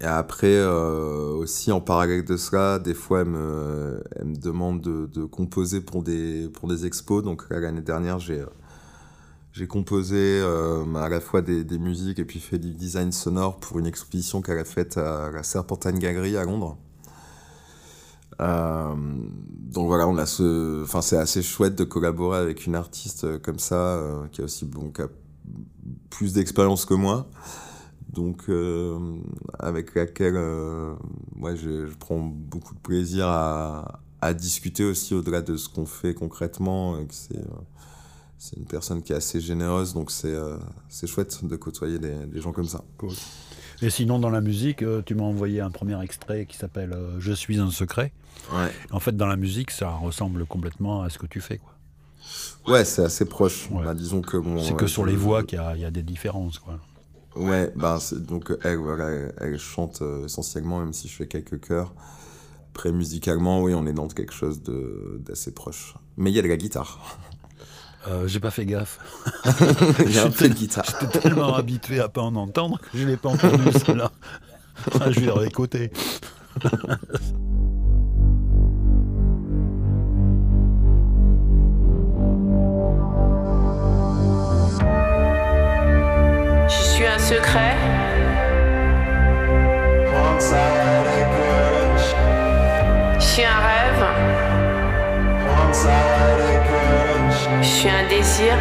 Et après, euh, aussi en parallèle de cela, des fois, elle me, demande de, composer pour des, pour des expos. Donc l'année dernière, j'ai j'ai composé euh, à la fois des, des, musiques et puis fait du design sonore pour une exposition qu'elle a faite à la Serpentine Gallery à Londres. Euh, donc voilà, on a ce, enfin c'est assez chouette de collaborer avec une artiste comme ça euh, qui a aussi bon, qui a plus d'expérience que moi donc euh, avec laquelle euh, ouais, je, je, prends beaucoup de plaisir à, à discuter aussi au-delà de ce qu'on fait concrètement. C'est c'est une personne qui est assez généreuse, donc c'est euh, chouette de côtoyer des, gens comme ça. Et sinon, dans la musique, tu m'as envoyé un premier extrait qui s'appelle Je suis un secret. Ouais. En fait, dans la musique, ça ressemble complètement à ce que tu fais. Quoi. Ouais, c'est assez proche. Ouais. Bah, disons que bon, C'est que sur les voix qu'il y, y, a des différences. Quoi. Ouais, bah, donc elle, voilà, elle, elle chante euh, essentiellement, même si je fais quelques chœurs. Après, musicalement, oui, on est dans quelque chose d'assez proche. Mais il y a de la guitare. Euh, J'ai pas fait gaffe. un. J'étais tellement habitué à pas en entendre que je l'ai pas entendu, celle-là. Ah, je vais réécouter. secret. Je suis un rêve. Suis un désir.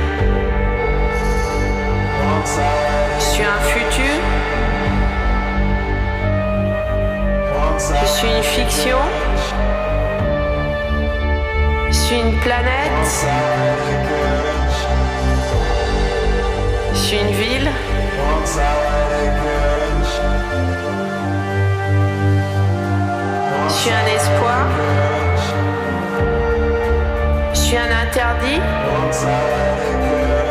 Je suis un futur. Je suis une fiction. Je suis une planète. Je suis une ville. Interdit.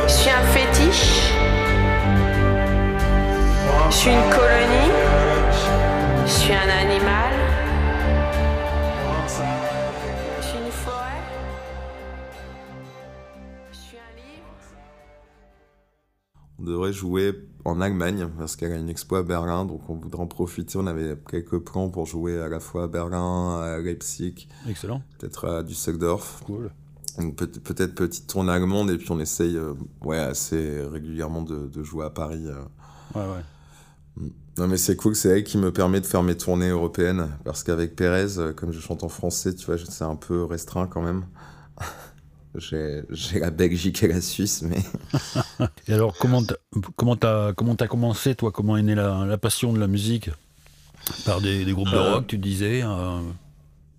Je suis un fétiche. Je suis une colonie. Je suis un animal. Je suis une forêt. Je suis un livre. On devrait jouer en Allemagne parce qu'elle a une expo à Berlin, donc on voudrait en profiter. On avait quelques plans pour jouer à la fois à Berlin, à Leipzig, excellent, peut-être à Düsseldorf. Cool. Donc peut-être petite tournée allemande et puis on essaye euh, ouais assez régulièrement de, de, jouer à Paris. Euh. Ouais ouais. Non mais c'est cool, c'est elle qui me permet de faire mes tournées européennes parce qu'avec Pérez, euh, comme je chante en français, tu vois, c'est un peu restreint quand même. J'ai la Belgique et la Suisse, mais. et alors, comment t'as comment as, comment as commencé, toi? Comment est née la, la, passion de la musique? Par des, des groupes de rock, tu disais.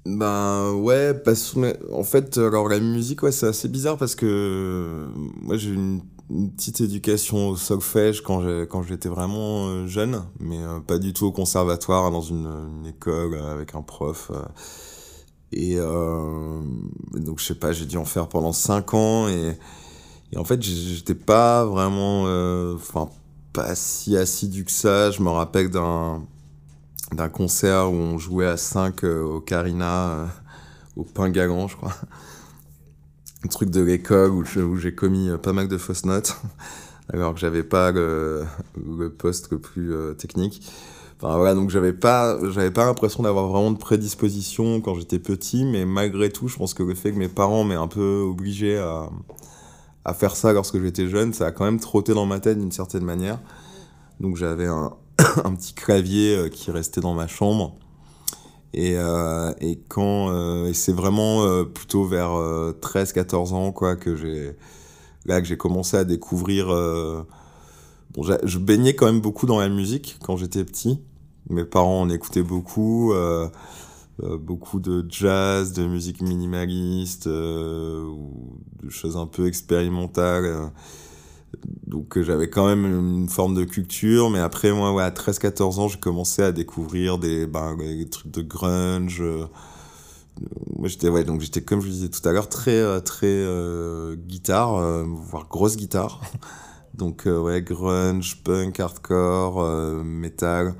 Ben ouais, parce en fait, alors la musique, ouais, c'est assez bizarre parce que moi j'ai une, une, petite éducation au solfège quand quand j'étais vraiment euh, jeune, mais euh, pas du tout au conservatoire, dans une, école avec un prof. Euh, et euh, donc, je sais pas, j'ai dû en faire pendant 5 ans. Et, en fait, j'étais pas vraiment. Enfin, euh, pas si assidu que ça. Je me rappelle d'un d'un concert où on jouait à 5 euh, au Carina, euh, au Pain Galant, je crois. Un truc de l'école où j'ai commis pas mal de fausses notes, alors que j'avais pas le, poste le plus euh, technique. Enfin voilà, donc j'avais pas, pas l'impression d'avoir vraiment de prédisposition quand j'étais petit, mais malgré tout, je pense que le fait que mes parents m'aient un peu obligé à, à faire ça lorsque j'étais jeune, ça a quand même trotté dans ma tête d'une certaine manière. Donc j'avais un, un petit clavier qui restait dans ma chambre. Et, euh, et quand euh, et c'est vraiment euh, plutôt vers 13-14 ans quoi que j'ai là que j'ai commencé à découvrir Bon, je baignais quand même beaucoup dans la musique quand j'étais petit. Mes parents en écoutaient beaucoup, euh, euh, beaucoup de jazz, de musique minimaliste, euh, de choses un peu expérimentales. Donc j'avais quand même une forme de culture, mais après moi, ouais, à 13-14 ans, j'ai commencé à découvrir des, ben, des trucs de grunge. Moi, j'étais ouais, donc j'étais comme je disais tout à l'heure très très guitare, voire grosse guitare. Donc euh, ouais, grunge, punk, hardcore, euh, metal.